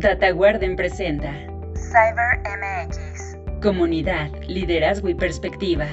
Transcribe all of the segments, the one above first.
DataGuarden presenta CyberMX. Comunidad, liderazgo y perspectiva.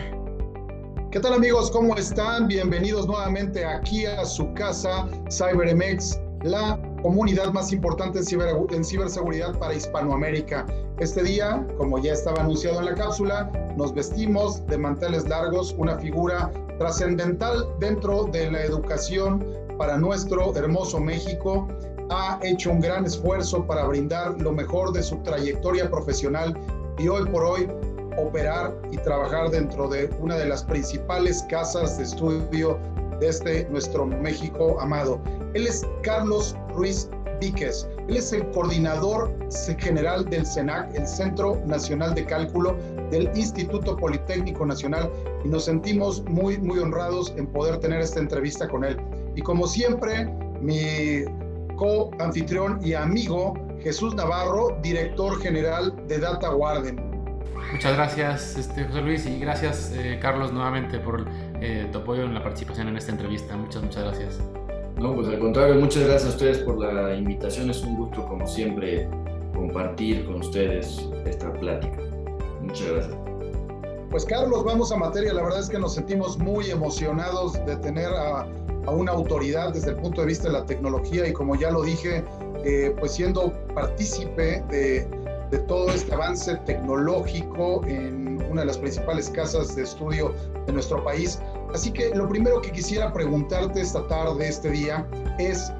¿Qué tal amigos? ¿Cómo están? Bienvenidos nuevamente aquí a su casa CyberMX, la comunidad más importante en, en ciberseguridad para Hispanoamérica. Este día, como ya estaba anunciado en la cápsula, nos vestimos de manteles largos, una figura trascendental dentro de la educación para nuestro hermoso México ha hecho un gran esfuerzo para brindar lo mejor de su trayectoria profesional y hoy por hoy operar y trabajar dentro de una de las principales casas de estudio de este nuestro México amado. Él es Carlos Ruiz Víquez. Él es el coordinador general del CENAC, el Centro Nacional de Cálculo del Instituto Politécnico Nacional, y nos sentimos muy, muy honrados en poder tener esta entrevista con él. Y como siempre, mi co-anfitrión y amigo Jesús Navarro, director general de Data Warden. Muchas gracias, este, José Luis, y gracias, eh, Carlos, nuevamente por eh, tu apoyo en la participación en esta entrevista. Muchas, muchas gracias. No, pues al contrario, muchas gracias a ustedes por la invitación. Es un gusto, como siempre, compartir con ustedes esta plática. Muchas gracias. Pues Carlos, vamos a materia. La verdad es que nos sentimos muy emocionados de tener a a una autoridad desde el punto de vista de la tecnología y como ya lo dije, eh, pues siendo partícipe de, de, todo este avance tecnológico en una de las principales casas de estudio de nuestro país. Así que lo primero que quisiera preguntarte esta tarde, este día, es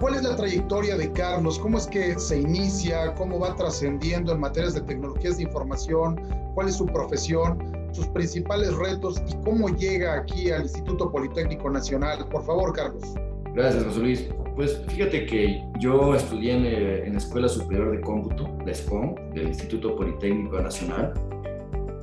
¿Cuál es la trayectoria de Carlos? ¿Cómo es que se inicia? ¿Cómo va trascendiendo en materias de tecnologías de información? ¿Cuál es su profesión? Sus principales retos y cómo llega aquí al Instituto Politécnico Nacional. Por favor, Carlos. Gracias, José Luis. Pues fíjate que yo estudié en, la Escuela Superior de Cómputo, la ESCOM, del Instituto Politécnico Nacional.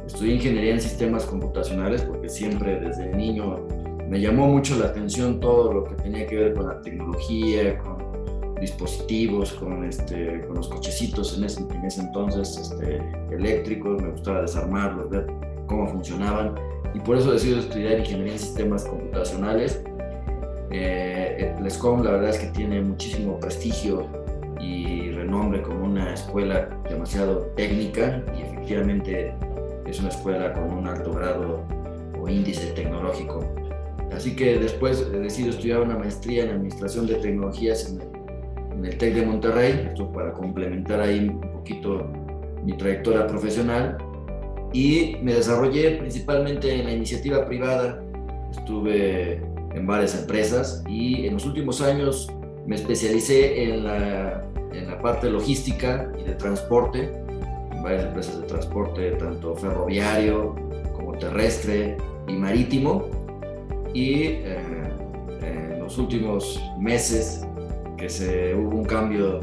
Estudié Ingeniería en Sistemas Computacionales porque siempre desde niño me llamó mucho la atención todo lo que tenía que ver con la tecnología, con dispositivos, con, este, con los cochecitos en ese, en ese entonces este, eléctricos, me gustaba desarmarlos, ver cómo funcionaban y por eso decido estudiar ingeniería en sistemas computacionales. Eh, el SCOM la verdad es que tiene muchísimo prestigio y renombre como una escuela demasiado técnica y efectivamente es una escuela con un alto grado o índice tecnológico. Así que después decido estudiar una maestría en Administración de Tecnologías en el, en el TEC de Monterrey, esto para complementar ahí un poquito mi trayectoria profesional y me desarrollé principalmente en la iniciativa privada. Estuve en varias empresas y en los últimos años me especialicé en la, en la parte logística y de transporte, en varias empresas de transporte, tanto ferroviario como terrestre y marítimo. Y eh, en los últimos meses que se hubo un cambio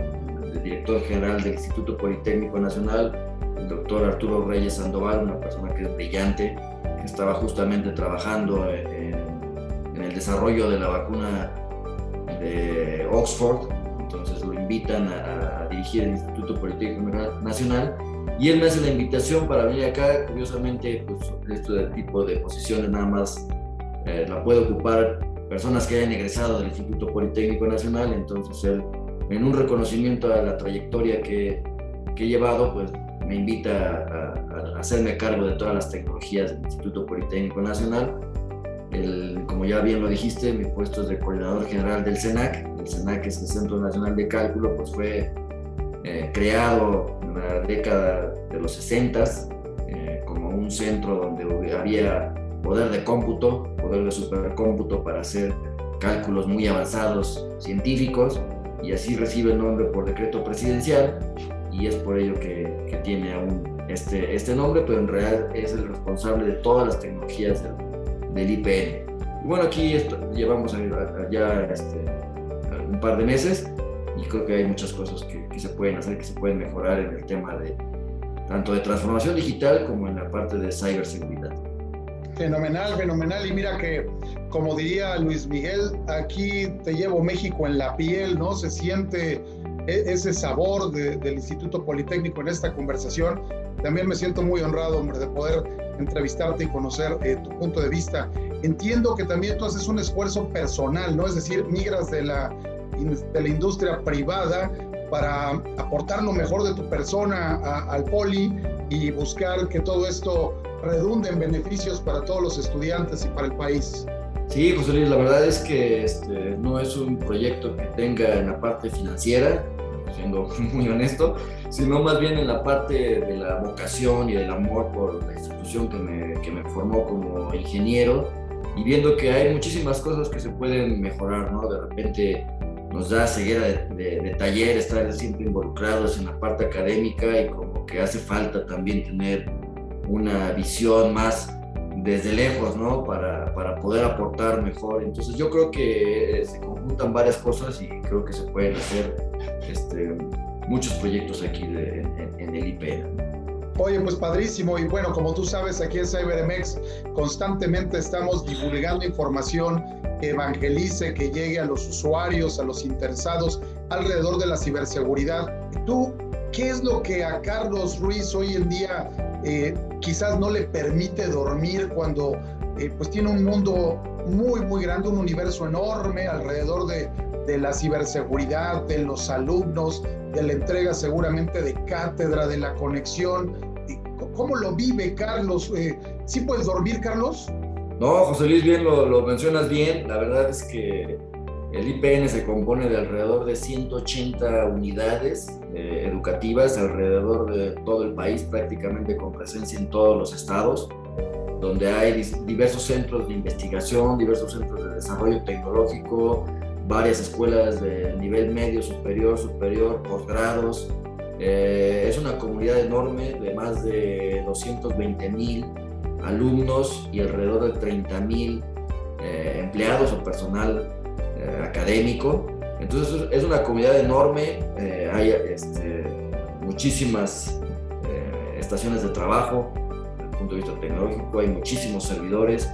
de director general del Instituto Politécnico Nacional, el doctor Arturo Reyes Sandoval, una persona que es brillante, que estaba justamente trabajando en, el desarrollo de la vacuna de Oxford, entonces lo invitan a, dirigir el Instituto Politécnico Nacional. Y él me hace la invitación para venir acá, curiosamente, pues este tipo de posiciones nada más eh, la puede ocupar personas que hayan egresado del Instituto Politécnico Nacional, entonces él, en un reconocimiento a la trayectoria que, que he llevado, pues me invita a, hacerme cargo de todas las tecnologías del Instituto Politécnico Nacional. El, como ya bien lo dijiste, mi puesto es de coordinador general del CENAC. El CENAC es el Centro Nacional de Cálculo, pues fue eh, creado en la década de los 60 eh, como un centro donde había poder de cómputo, poder de supercómputo para hacer cálculos muy avanzados científicos y así recibe el nombre por decreto presidencial y es por ello que, que tiene aún este, este nombre, pero en realidad es el responsable de todas las tecnologías del, IPN. Y bueno, aquí llevamos ya este, un par de meses y creo que hay muchas cosas que, que, se pueden hacer, que se pueden mejorar en el tema de tanto de transformación digital como en la parte de ciberseguridad. Fenomenal, fenomenal. Y mira que, como diría Luis Miguel, aquí te llevo México en la piel, ¿no? Se siente ese sabor del Instituto Politécnico en esta conversación. También me siento muy honrado, hombre, de poder entrevistarte y conocer eh, tu punto de vista. Entiendo que también tú haces un esfuerzo personal, ¿no? Es decir, migras de la, de la industria privada para aportar lo mejor de tu persona al poli y buscar que todo esto redunde en beneficios para todos los estudiantes y para el país. Sí, José Luis, la verdad es que este, no es un proyecto que tenga en la parte financiera, siendo muy honesto, sino más bien en la parte de la vocación y del amor por la institución que me, que me formó como ingeniero y viendo que hay muchísimas cosas que se pueden mejorar, ¿no? De repente nos da ceguera de, de, taller, estar siempre involucrados en la parte académica y como que hace falta también tener una visión más desde lejos, ¿no? Para, para, poder aportar mejor. Entonces yo creo que se conjuntan varias cosas y creo que se pueden hacer este, muchos proyectos aquí en, en, el IPN. Oye, pues padrísimo. Y bueno, como tú sabes, aquí en CyberMX constantemente estamos divulgando información que evangelice, que llegue a los usuarios, a los interesados alrededor de la ciberseguridad. ¿Tú qué es lo que a Carlos Ruiz hoy en día eh, quizás no le permite dormir cuando eh, pues tiene un mundo muy, muy grande, un universo enorme alrededor de, de la ciberseguridad, de los alumnos, de la entrega seguramente de cátedra, de la conexión. ¿Cómo lo vive Carlos? Eh, ¿Sí puedes dormir, Carlos? No, José Luis, bien lo, mencionas bien. La verdad es que el IPN se compone de alrededor de 180 unidades eh, educativas alrededor de todo el país, prácticamente con presencia en todos los estados, donde hay diversos centros de investigación, diversos centros de desarrollo tecnológico, varias escuelas de nivel medio, superior, superior, posgrados. Eh, es una comunidad enorme de más de 220 mil alumnos y alrededor de 30 mil eh, empleados o personal eh, académico. Entonces es una comunidad enorme, hay este, muchísimas estaciones de trabajo desde el punto de vista tecnológico, hay muchísimos servidores,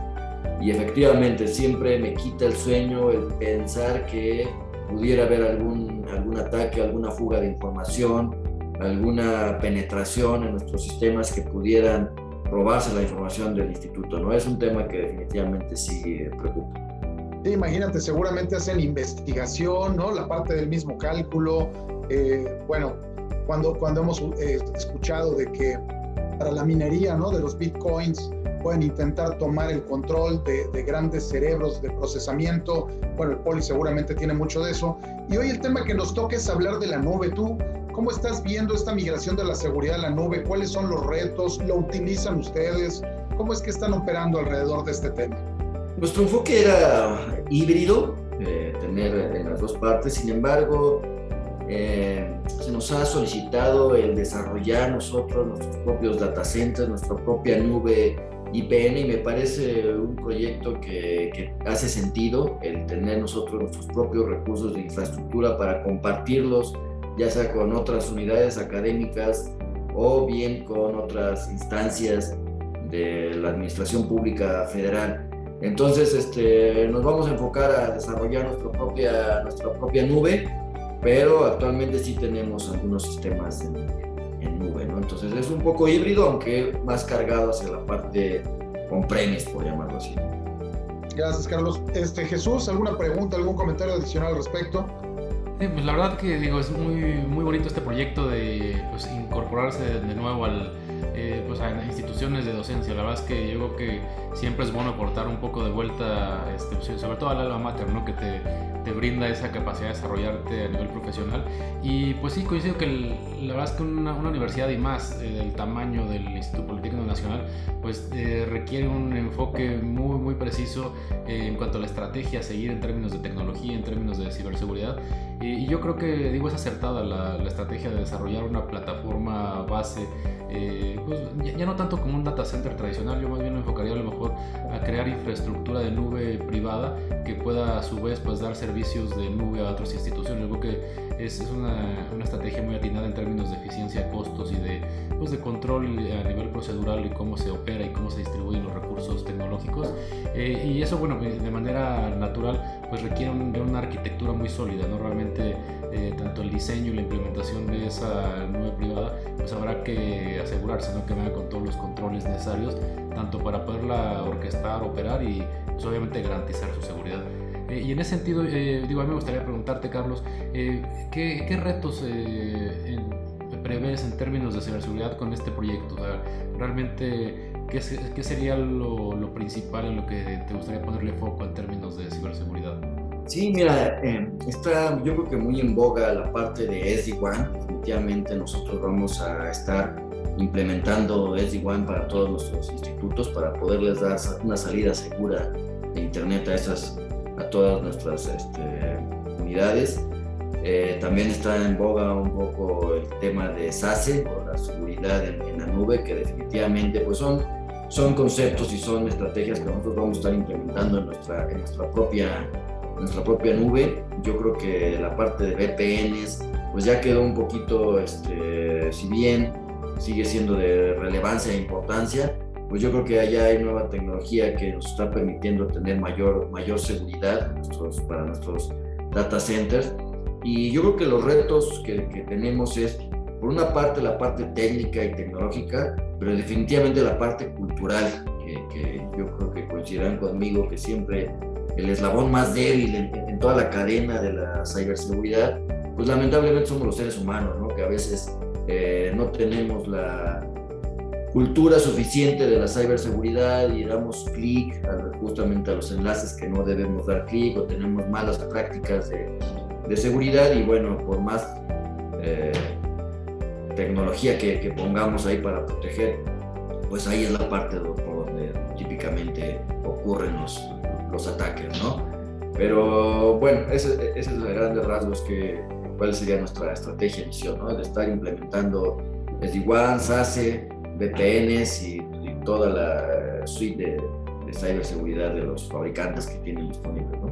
y efectivamente siempre me quita el sueño el pensar que pudiera haber algún, algún ataque, alguna fuga de información, alguna penetración en nuestros sistemas que pudieran robarse la información del instituto. ¿no? Es un tema que definitivamente sí preocupa. Imagínate, seguramente hacen investigación, ¿no? La parte del mismo cálculo. Eh, bueno, cuando, cuando hemos eh, escuchado de que para la minería, ¿no? De los bitcoins, pueden intentar tomar el control de, grandes cerebros de procesamiento. Bueno, el Poli seguramente tiene mucho de eso. Y hoy el tema que nos toca es hablar de la nube. ¿Tú cómo estás viendo esta migración de la seguridad a la nube? ¿Cuáles son los retos? ¿Lo utilizan ustedes? ¿Cómo es que están operando alrededor de este tema? Nuestro enfoque era híbrido, eh, tener en las dos partes. Sin embargo, eh, se nos ha solicitado el desarrollar nosotros nuestros propios data centers, nuestra propia nube IPN y me parece un proyecto que, hace sentido el tener nosotros nuestros propios recursos de infraestructura para compartirlos, ya sea con otras unidades académicas o bien con otras instancias de la Administración Pública Federal. Entonces, este, nos vamos a enfocar a desarrollar nuestra propia, nuestra propia nube, pero actualmente sí tenemos algunos sistemas en, en nube, ¿no? Entonces es un poco híbrido, aunque más cargado hacia la parte con premis, por llamarlo así. Gracias, Carlos. Este, Jesús, ¿alguna pregunta, algún comentario adicional al respecto? pues la verdad que digo, es muy, muy bonito este proyecto de pues, incorporarse de nuevo al, eh, pues a instituciones de docencia. La verdad es que yo creo que siempre es bueno aportar un poco de vuelta, este, pues, sobre todo al alma mater, ¿no? que te, te, brinda esa capacidad de desarrollarte a nivel profesional. Y pues sí, coincido que la verdad es que una, universidad y más eh, del tamaño del Instituto Politécnico Nacional, pues eh, requiere un enfoque muy, muy preciso en cuanto a la estrategia a seguir en términos de tecnología, en términos de ciberseguridad. y yo creo que, digo, es acertada la, la estrategia de desarrollar una plataforma base eh, pues ya, no tanto como un data center tradicional, yo más bien me enfocaría a lo mejor a crear infraestructura de nube privada que pueda a su vez pues dar servicios de nube a otras instituciones. Yo creo que es, es una, una, estrategia muy atinada en términos de eficiencia, costos y de, pues, de control a nivel procedural y cómo se opera y cómo se distribuyen los recursos tecnológicos. Eh, y eso, bueno, de manera natural, pues requiere de una arquitectura muy sólida, ¿no? Realmente eh, tanto el diseño y la implementación de esa nube privada, pues habrá que asegurarse ¿no? que venga con todos los controles necesarios, tanto para poderla orquestar, operar y pues, obviamente garantizar su seguridad. Eh, y en ese sentido, eh, digo, a mí me gustaría preguntarte, Carlos, ¿qué, retos prevés en términos de ciberseguridad con este proyecto? realmente, ¿qué, qué sería lo, lo, principal en lo que te gustaría ponerle foco en términos de ciberseguridad? Sí, mira, está yo creo que muy en boga la parte de SD-WAN. Definitivamente nosotros vamos a estar implementando SD-WAN para todos nuestros institutos para poderles dar una salida segura de Internet a, esas, a todas nuestras este, unidades. Eh, también está en boga un poco el tema de SASE o la seguridad en, la nube, que definitivamente pues son, son conceptos y son estrategias que nosotros vamos a estar implementando en nuestra, en nuestra, propia, nuestra propia nube. Yo creo que la parte de VPNs pues ya quedó un poquito, este, si bien sigue siendo de relevancia e importancia, pues yo creo que allá hay nueva tecnología que nos está permitiendo tener mayor, mayor seguridad nuestros, para nuestros data centers. Y yo creo que los retos que, que, tenemos es, por una parte, la parte técnica y tecnológica, pero definitivamente la parte cultural, que, que yo creo que coincidirán conmigo que siempre el eslabón más débil en, toda la cadena de la ciberseguridad, pues lamentablemente somos los seres humanos, ¿no? que a veces eh, no tenemos la cultura suficiente de la ciberseguridad y damos clic justamente a los enlaces que no debemos dar clic o tenemos malas prácticas de, seguridad y bueno, por más eh, tecnología que, pongamos ahí para proteger, pues ahí es la parte por donde típicamente ocurren los, los ataques, ¿no? Pero bueno, ese, ese es el grandes rasgos que, cuál sería nuestra estrategia y misión, ¿no? De estar implementando SD-WAN, SASE, VPNs y, toda la suite de, de, ciberseguridad de los fabricantes que tienen disponibles, ¿no?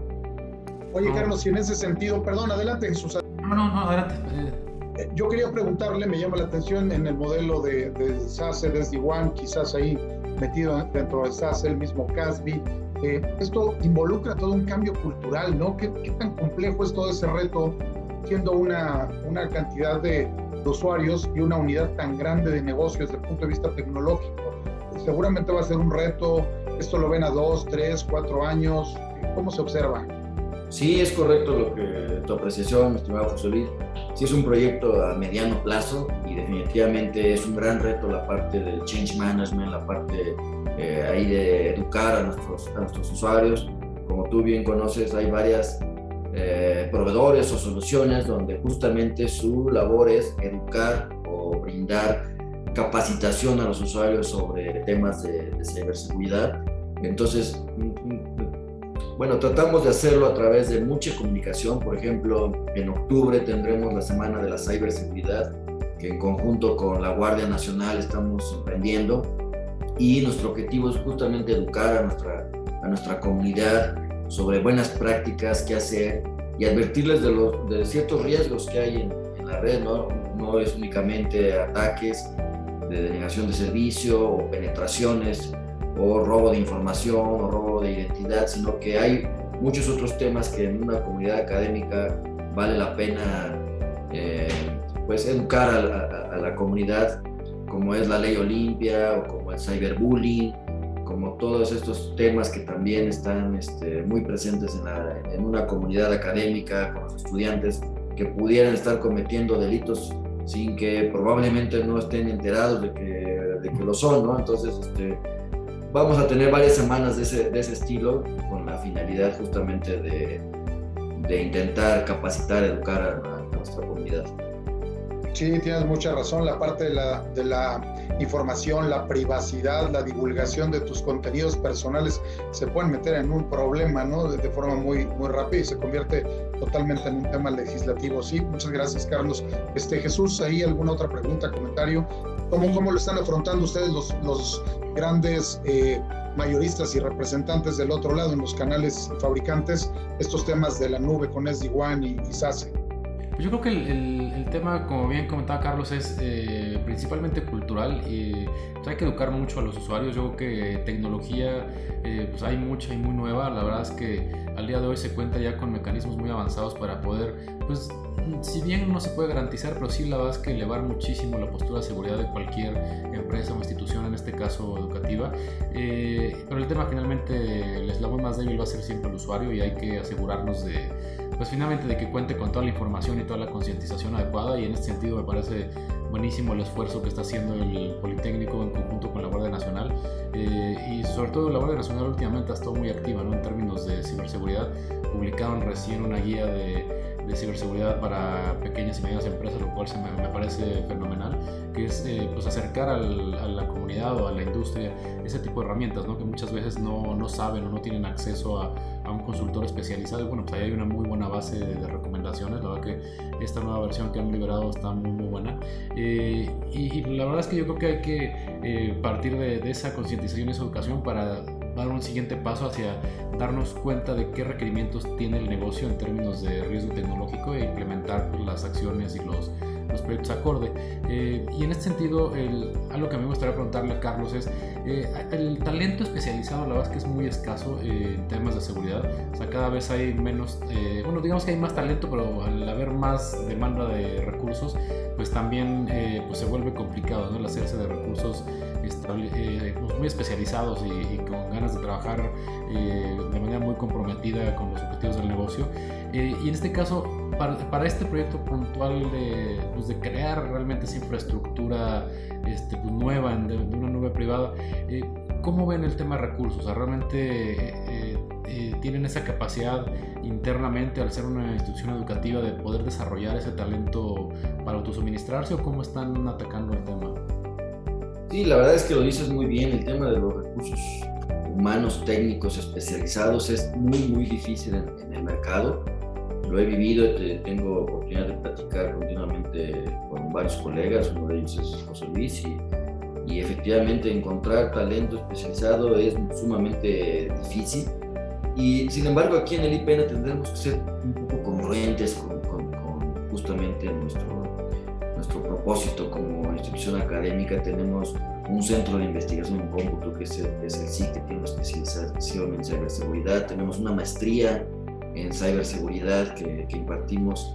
Oye, Carlos, y en ese sentido, perdón, adelante, Jesús. No, no, no, adelante. Eh, yo quería preguntarle, me llama la atención en el modelo de, de SASE, de SD-WAN, quizás ahí metido dentro de SASE, el mismo CASB, eh, esto involucra todo un cambio cultural, ¿no? ¿Qué, ¿Qué, tan complejo es todo ese reto siendo una, una cantidad de, usuarios y una unidad tan grande de negocios desde el punto de vista tecnológico. Seguramente va a ser un reto, esto lo ven a dos, tres, cuatro años, ¿cómo se observa? Sí, es correcto lo que tu apreciación, estimado José Luis. Sí es un proyecto a mediano plazo y definitivamente es un gran reto la parte del change management, la parte eh, ahí de educar a nuestros, a nuestros usuarios. Como tú bien conoces, hay varias eh, proveedores o soluciones donde justamente su labor es educar o brindar capacitación a los usuarios sobre temas de, de ciberseguridad. Entonces, bueno, tratamos de hacerlo a través de mucha comunicación. Por ejemplo, en octubre tendremos la Semana de la Ciberseguridad, que en conjunto con la Guardia Nacional estamos emprendiendo. Y nuestro objetivo es justamente educar a nuestra, a nuestra comunidad sobre buenas prácticas, qué hacer y advertirles de, los, de ciertos riesgos que hay en, la red, ¿no? No es únicamente ataques de denegación de servicio o penetraciones o robo de información o robo de identidad, sino que hay muchos otros temas que en una comunidad académica vale la pena eh, pues educar a, a, la comunidad como es la ley Olimpia o como el cyberbullying como todos estos temas que también están este, muy presentes en, la, en, una comunidad académica, con los estudiantes que pudieran estar cometiendo delitos sin que probablemente no estén enterados de que, de que lo son, ¿no? Entonces, este, vamos a tener varias semanas de ese, de ese estilo con la finalidad justamente de, de intentar capacitar, educar a, a nuestra comunidad. Sí, tienes mucha razón. La parte de la, de la información, la privacidad, la divulgación de tus contenidos personales se pueden meter en un problema, ¿no? De, forma muy, muy rápida y se convierte totalmente en un tema legislativo. Sí, muchas gracias, Carlos. Este, Jesús, ¿ahí alguna otra pregunta, comentario? ¿Cómo, cómo lo están afrontando ustedes los, los grandes eh, mayoristas y representantes del otro lado en los canales fabricantes estos temas de la nube con SD-WAN y SASE? Pues yo creo que el, el, el, tema, como bien comentaba Carlos, es eh, principalmente cultural y pues hay que educar mucho a los usuarios. Yo creo que tecnología eh, pues hay mucha y muy nueva. La verdad es que al día de hoy se cuenta ya con mecanismos muy avanzados para poder pues, si bien no se puede garantizar, pero sí la verdad es que elevar muchísimo la postura de seguridad de cualquier empresa o institución, en este caso educativa. Eh, pero el tema finalmente, el eslabón más débil va a ser siempre el usuario y hay que asegurarnos de, pues finalmente de que cuente con toda la información y toda la concientización adecuada y en este sentido me parece buenísimo el esfuerzo que está haciendo el Politécnico en conjunto con la Guardia Nacional eh, y sobre todo la Guardia Nacional últimamente ha estado muy activa ¿no? en términos de ciberseguridad. Publicaron recién una guía de de ciberseguridad para pequeñas y medianas empresas, lo cual se me, me parece fenomenal, que es eh, pues acercar al, a la comunidad o a la industria ese tipo de herramientas, ¿no? que muchas veces no, no saben o no tienen acceso a, a, un consultor especializado. Y bueno, pues ahí hay una muy buena base de, de, recomendaciones, la verdad que esta nueva versión que han liberado está muy, muy buena. Eh, y, y, la verdad es que yo creo que hay que eh, partir de, de esa concientización y esa educación para dar un siguiente paso hacia darnos cuenta de qué requerimientos tiene el negocio en términos de riesgo tecnológico e implementar pues, las acciones y los, los proyectos acorde. Eh, y en este sentido, el, algo que a mí me gustaría preguntarle a Carlos es, eh, el talento especializado la verdad es que es muy escaso eh, en temas de seguridad. O sea, cada vez hay menos, eh, bueno, digamos que hay más talento, pero al haber más demanda de recursos, pues también eh, pues se vuelve complicado ¿no? el hacerse de recursos pues muy especializados y, y, con ganas de trabajar de manera muy comprometida con los objetivos del negocio. y en este caso, para, para, este proyecto puntual de, pues de, crear realmente esa infraestructura este, pues nueva, de, de, una nube privada, eh, ¿cómo ven el tema de recursos? O sea, ¿Realmente eh, eh, tienen esa capacidad internamente al ser una institución educativa de poder desarrollar ese talento para autosuministrarse o cómo están atacando el tema? Sí, la verdad es que lo dices muy bien, el tema de los recursos humanos técnicos especializados es muy, muy difícil en, en el mercado lo he vivido, tengo oportunidad de platicar continuamente con varios colegas, uno de ellos es José Luis, y, y efectivamente encontrar talento especializado es sumamente difícil. Y sin embargo, aquí en el IPN tendremos que ser un poco congruentes con, con, con justamente nuestro, nuestro propósito como institución académica. Tenemos un centro de investigación en cómputo que es el, es el CIC, que tiene una especialización en ciberseguridad. Tenemos una maestría en ciberseguridad que, que impartimos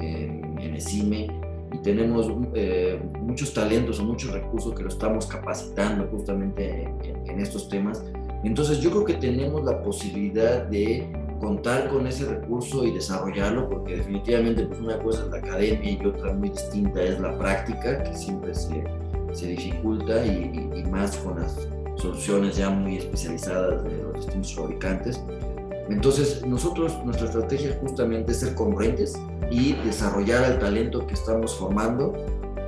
en, en ECIME y tenemos eh, muchos talentos o muchos recursos que lo estamos capacitando justamente en, en, estos temas. Entonces yo creo que tenemos la posibilidad de contar con ese recurso y desarrollarlo, porque definitivamente pues una cosa es la academia y otra muy distinta es la práctica, que siempre se, se dificulta y, y, y más con las soluciones ya muy especializadas de los distintos fabricantes. Entonces, nosotros, nuestra estrategia justamente es ser congruentes y desarrollar el talento que estamos formando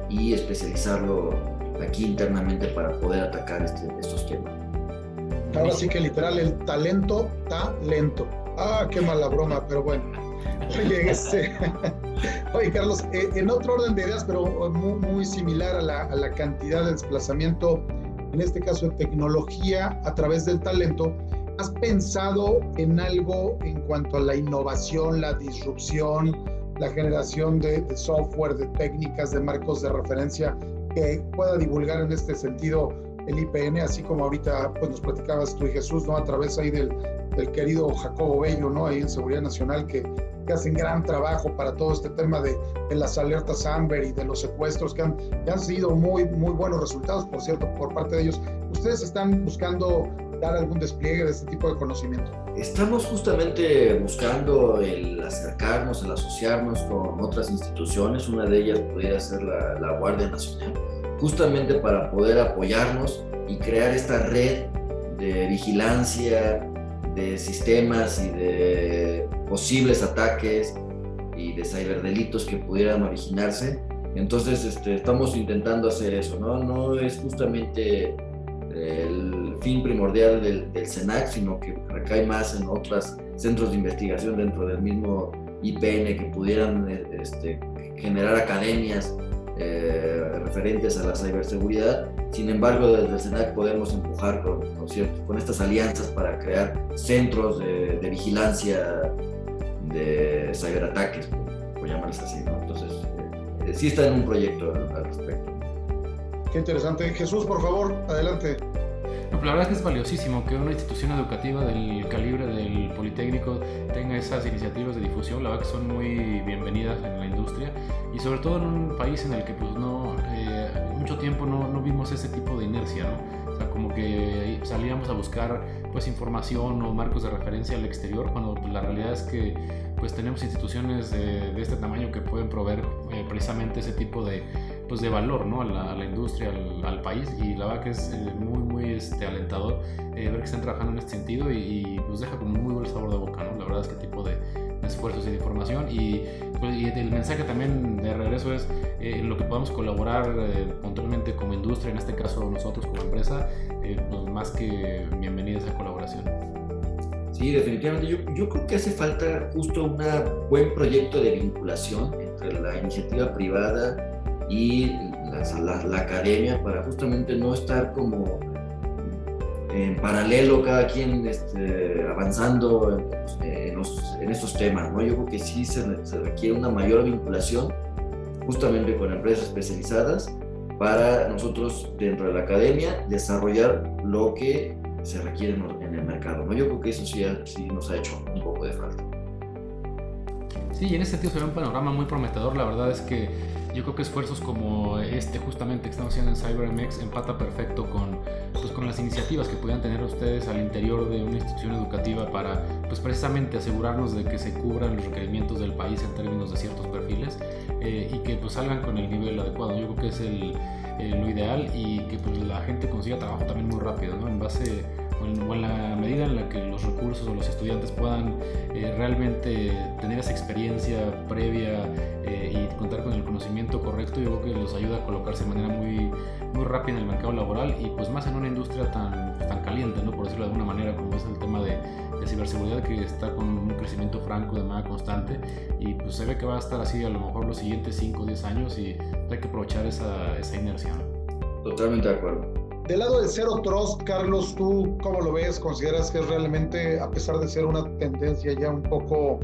y especializarlo aquí internamente para poder atacar este, estos temas. Ahora sí que literal, el talento está lento. Ah, qué mala broma, pero bueno. Oye, este, oye Carlos, eh, en otro orden de ideas, pero muy, muy similar a la, a la cantidad de desplazamiento, en este caso de tecnología a través del talento, ¿Has pensado en algo en cuanto a la innovación, la disrupción, la generación de, de, software, de técnicas, de marcos de referencia que pueda divulgar en este sentido el IPN, así como ahorita pues, nos platicabas tú y Jesús, ¿no? A través ahí del, del querido Jacobo Bello, ¿no? Ahí en Seguridad Nacional, que, que hacen gran trabajo para todo este tema de, las alertas Amber y de los secuestros, que han, que han sido muy, muy buenos resultados, por cierto, por parte de ellos. ¿Ustedes están buscando dar algún despliegue de este tipo de conocimiento? Estamos justamente buscando el acercarnos, el asociarnos con otras instituciones, una de ellas podría ser la Guardia Nacional, justamente para poder apoyarnos y crear esta red de vigilancia de sistemas y de posibles ataques y de ciberdelitos que pudieran originarse. Entonces, este, estamos intentando hacer eso, ¿no? No es justamente el fin primordial del, del CENAC, sino que recae más en otros centros de investigación dentro del mismo IPN que pudieran este, generar academias eh, referentes a la ciberseguridad. Sin embargo, desde el SENAC podemos empujar con, con, estas alianzas para crear centros de, vigilancia de ciberataques, por, por llamarles así. Entonces, eh, sí está en un proyecto al respecto. Qué interesante. Jesús, por favor, adelante. La verdad es que es valiosísimo que una institución educativa del calibre del Politécnico tenga esas iniciativas de difusión. La verdad que son muy bienvenidas en la industria y sobre todo en un país en el que pues no, eh, mucho tiempo no, no, vimos ese tipo de inercia, ¿no? O sea, como que salíamos a buscar pues información o marcos de referencia al exterior cuando la realidad es que pues tenemos instituciones de, este tamaño que pueden proveer eh, precisamente ese tipo de, pues, de valor ¿no? a, la, industria, al, país y la verdad que es eh, muy muy este, alentador ver que están trabajando en este sentido y, y, pues deja como un muy buen sabor de boca, ¿no? La verdad es que tipo de, esfuerzos y de información y, pues, y, el mensaje también de regreso es eh, en lo que podamos colaborar eh, puntualmente como industria, en este caso nosotros como empresa, eh, pues más que bienvenida esa colaboración. Sí, definitivamente. Yo, yo creo que hace falta justo un buen proyecto de vinculación entre la iniciativa privada y la, la academia para justamente no estar como en paralelo, cada quien este, avanzando en, estos temas. ¿no? Yo creo que sí se, requiere una mayor vinculación justamente con empresas especializadas para nosotros dentro de la academia desarrollar lo que se requiere en el mercado. ¿no? Yo creo que eso sí, sí nos ha hecho un poco de falta. Sí, y en ese sentido se ve un panorama muy prometedor. La verdad es que yo creo que esfuerzos como este justamente que estamos haciendo en CyberMX empata perfecto con, pues, con las iniciativas que puedan tener ustedes al interior de una institución educativa para pues precisamente asegurarnos de que se cubran los requerimientos del país en términos de ciertos perfiles eh, y que pues salgan con el nivel adecuado. Yo creo que es el, eh, lo ideal y que pues la gente consiga trabajo también muy rápido, ¿no? En base o en, la medida en la que los recursos o los estudiantes puedan eh, realmente tener esa experiencia previa eh, y contar con el conocimiento correcto, yo creo que los ayuda a colocarse de manera muy, muy rápida en el mercado laboral y pues más en una industria tan, tan caliente, ¿no? por decirlo de alguna manera, como es el tema de, de ciberseguridad que está con un crecimiento franco de manera constante y pues se ve que va a estar así a lo mejor los siguientes 5 o 10 años y hay que aprovechar esa, esa inercia. Totalmente de acuerdo. Del lado del Zero Trust, Carlos, ¿tú cómo lo ves? ¿Consideras que es realmente, a pesar de ser una tendencia ya un poco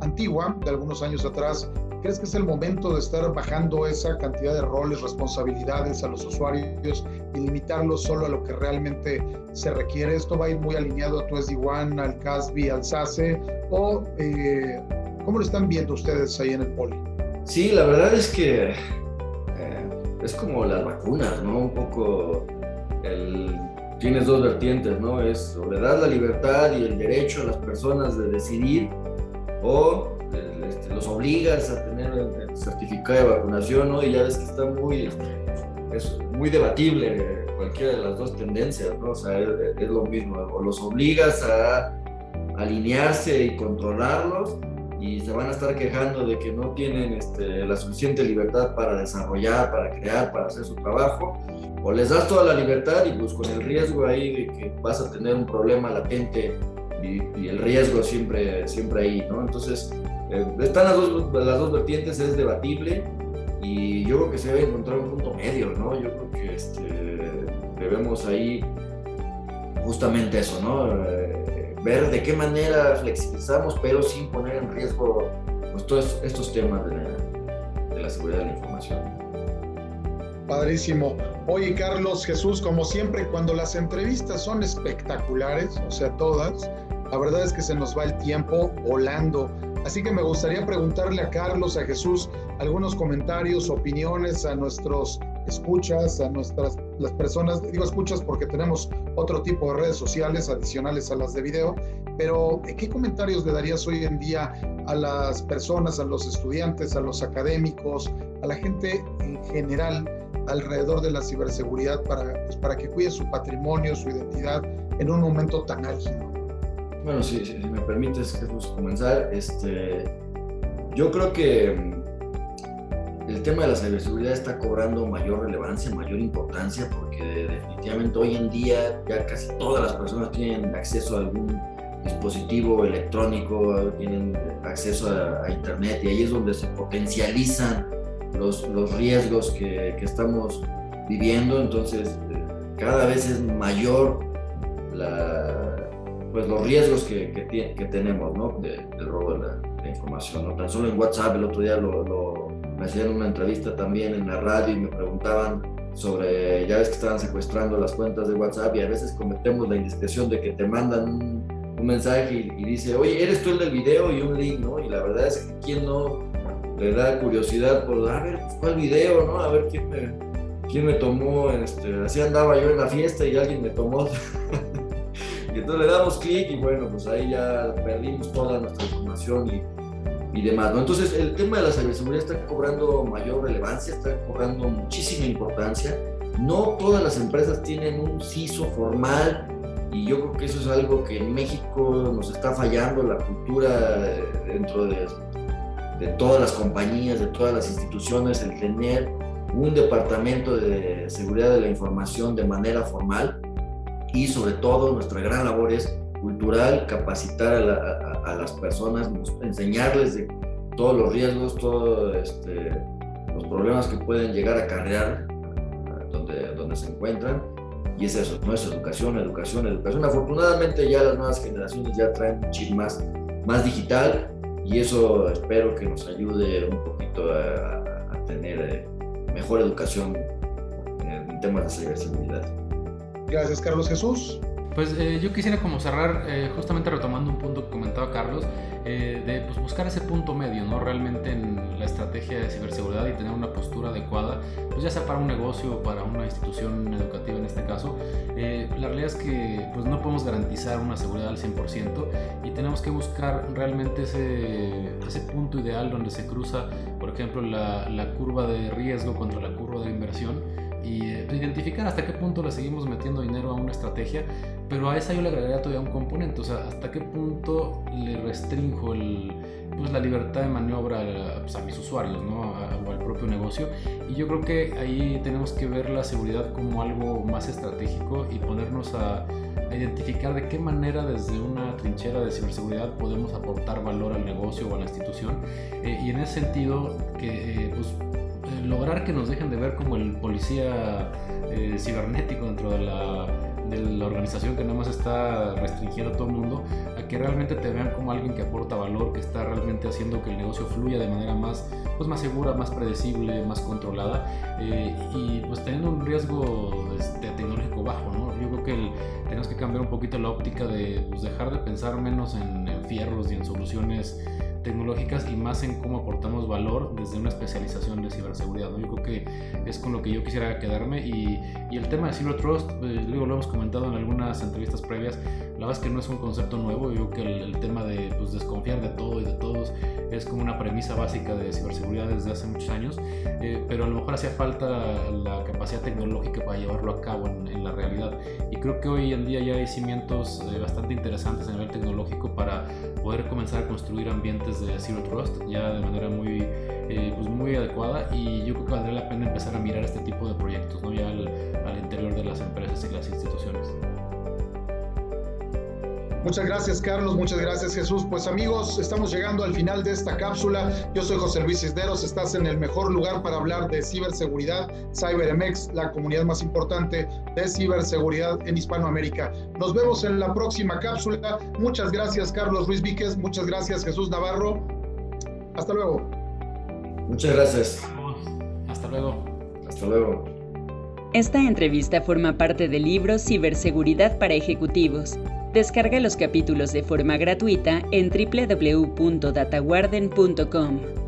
antigua, de algunos años atrás, ¿crees que es el momento de estar bajando esa cantidad de roles, responsabilidades a los usuarios y limitarlos solo a lo que realmente se requiere? ¿Esto va a ir muy alineado a tu SD1, al CASB, al SASE? ¿O eh, cómo lo están viendo ustedes ahí en el poli? Sí, la verdad es que eh, es como las vacunas, ¿no? Un poco tienes dos vertientes, ¿no? Es o le das la libertad y el derecho a las personas de decidir o este, los obligas a tener el certificado de vacunación, ¿no? Y ya ves que está muy, es muy debatible cualquiera de las dos tendencias, ¿no? O sea, es, es lo mismo, o los obligas a alinearse y controlarlos y se van a estar quejando de que no tienen este, la suficiente libertad para desarrollar, para crear, para hacer su trabajo, o les das toda la libertad y pues con el riesgo ahí de que vas a tener un problema latente y, el riesgo siempre, siempre ahí, ¿no? Entonces, eh, están las dos, las dos vertientes, es debatible y yo creo que se debe encontrar un punto medio, ¿no? Yo creo que este, debemos ahí justamente eso, ¿no? Eh, ver de qué manera flexibilizamos, pero sin poner en riesgo pues, todos estos temas de de la seguridad de la información. Padrísimo. Oye, Carlos, Jesús, como siempre, cuando las entrevistas son espectaculares, o sea, todas, la verdad es que se nos va el tiempo volando. Así que me gustaría preguntarle a Carlos, a Jesús, algunos comentarios, opiniones a nuestros escuchas, a nuestras las personas, digo escuchas porque tenemos otro tipo de redes sociales adicionales a las de video, pero ¿qué comentarios le darías hoy en día a las personas, a los estudiantes, a los académicos, a la gente en general alrededor de la ciberseguridad para, pues, para que cuide su patrimonio, su identidad en un momento tan álgido. Bueno, si, me permites, Jesús, comenzar, este, yo creo que el tema de la ciberseguridad está cobrando mayor relevancia, mayor importancia, porque definitivamente hoy en día ya casi todas las personas tienen acceso a algún dispositivo electrónico, tienen acceso a, a Internet y ahí es donde se potencializan los, los riesgos que, que, estamos viviendo, entonces cada vez es mayor la, pues los riesgos que, que, tenemos ¿no? del robo de la, información. ¿no? Tan solo en WhatsApp, el otro día lo, me hacían una entrevista también en la radio y me preguntaban sobre, ya ves que estaban secuestrando las cuentas de WhatsApp y a veces cometemos la indiscreción de que te mandan un, un mensaje y, y, dice, oye, eres tú el del video y un link, ¿no? Y la verdad es que quién no le da curiosidad por, a ver, pues, ¿cuál video, no? A ver quién me, quién me tomó, este, así andaba yo en la fiesta y alguien me tomó. y entonces le damos clic y bueno, pues ahí ya perdimos toda nuestra información y, y demás, ¿no? Entonces el tema de la ciberseguridad está cobrando mayor relevancia, está cobrando muchísima importancia. No todas las empresas tienen un CISO formal y yo creo que eso es algo que en México nos está fallando, la cultura dentro de de todas las compañías, de todas las instituciones, el tener un departamento de seguridad de la información de manera formal y sobre todo nuestra gran labor es cultural, capacitar a, las personas, enseñarles de todos los riesgos, todos este, los problemas que pueden llegar a acarrear donde, donde se encuentran. Y es eso, no es educación, educación, educación. Afortunadamente ya las nuevas generaciones ya traen un chip más, más digital, y eso espero que nos ayude un poquito a, tener eh, mejor educación en temas de ciberseguridad. Gracias, Carlos Jesús. Pues eh, yo quisiera como cerrar eh, justamente retomando un punto que comentaba Carlos, eh, de pues, buscar ese punto medio, ¿no? Realmente en la estrategia de ciberseguridad y tener una postura adecuada, pues ya sea para un negocio o para una institución educativa en este caso. la realidad es que pues no podemos garantizar una seguridad al 100% y tenemos que buscar realmente ese, punto ideal donde se cruza, por ejemplo, la curva de riesgo contra la curva de inversión y eh, identificar hasta qué punto le seguimos metiendo dinero a una estrategia, pero a esa yo le agregaría todavía un componente, o sea, hasta qué punto le restringo el, pues, la libertad de maniobra a, pues, mis usuarios ¿no? o al propio negocio. Y yo creo que ahí tenemos que ver la seguridad como algo más estratégico y ponernos a, identificar de qué manera desde una trinchera de ciberseguridad podemos aportar valor al negocio o a la institución. Eh, y en ese sentido, que eh, pues, lograr que nos dejen de ver como el policía eh, cibernético dentro de la, de la, organización que nada más está restringiendo a todo el mundo, a que realmente te vean como alguien que aporta valor, que está realmente haciendo que el negocio fluya de manera más, pues más segura, más predecible, más controlada eh, y pues teniendo un riesgo este, tecnológico bajo, ¿no? Yo creo que tenemos que cambiar un poquito la óptica de pues, dejar de pensar menos en, en fierros y en soluciones tecnológicas y más en cómo aportamos valor desde una especialización de ciberseguridad. Yo creo que es con lo que yo quisiera quedarme y, y el tema de Zero Trust, eh, luego lo hemos comentado en algunas entrevistas previas, la verdad es que no es un concepto nuevo, yo creo que el, tema de pues, desconfiar de todo y de todos es como una premisa básica de ciberseguridad desde hace muchos años, eh, pero a lo mejor hacía falta la capacidad tecnológica para llevarlo a cabo en, la realidad. Y creo que hoy en día ya hay cimientos eh, bastante interesantes a nivel tecnológico para poder comenzar a construir ambientes de Zero Trust ya de manera muy, eh, pues muy adecuada y yo creo que valdría la pena empezar a mirar este tipo de proyectos ¿no? ya al, al interior de las empresas y las instituciones. Muchas gracias, Carlos. Muchas gracias, Jesús. Pues amigos, estamos llegando al final de esta cápsula. Yo soy José Luis Cisneros. Estás en el mejor lugar para hablar de ciberseguridad, CyberMX, la comunidad más importante de ciberseguridad en Hispanoamérica. Nos vemos en la próxima cápsula. Muchas gracias, Carlos Ruiz Víquez. Muchas gracias, Jesús Navarro. Hasta luego. Muchas gracias. Hasta luego. Hasta luego. Esta entrevista forma parte del libro Ciberseguridad para Ejecutivos Descarga los capítulos de forma gratuita en www.dataguarden.com.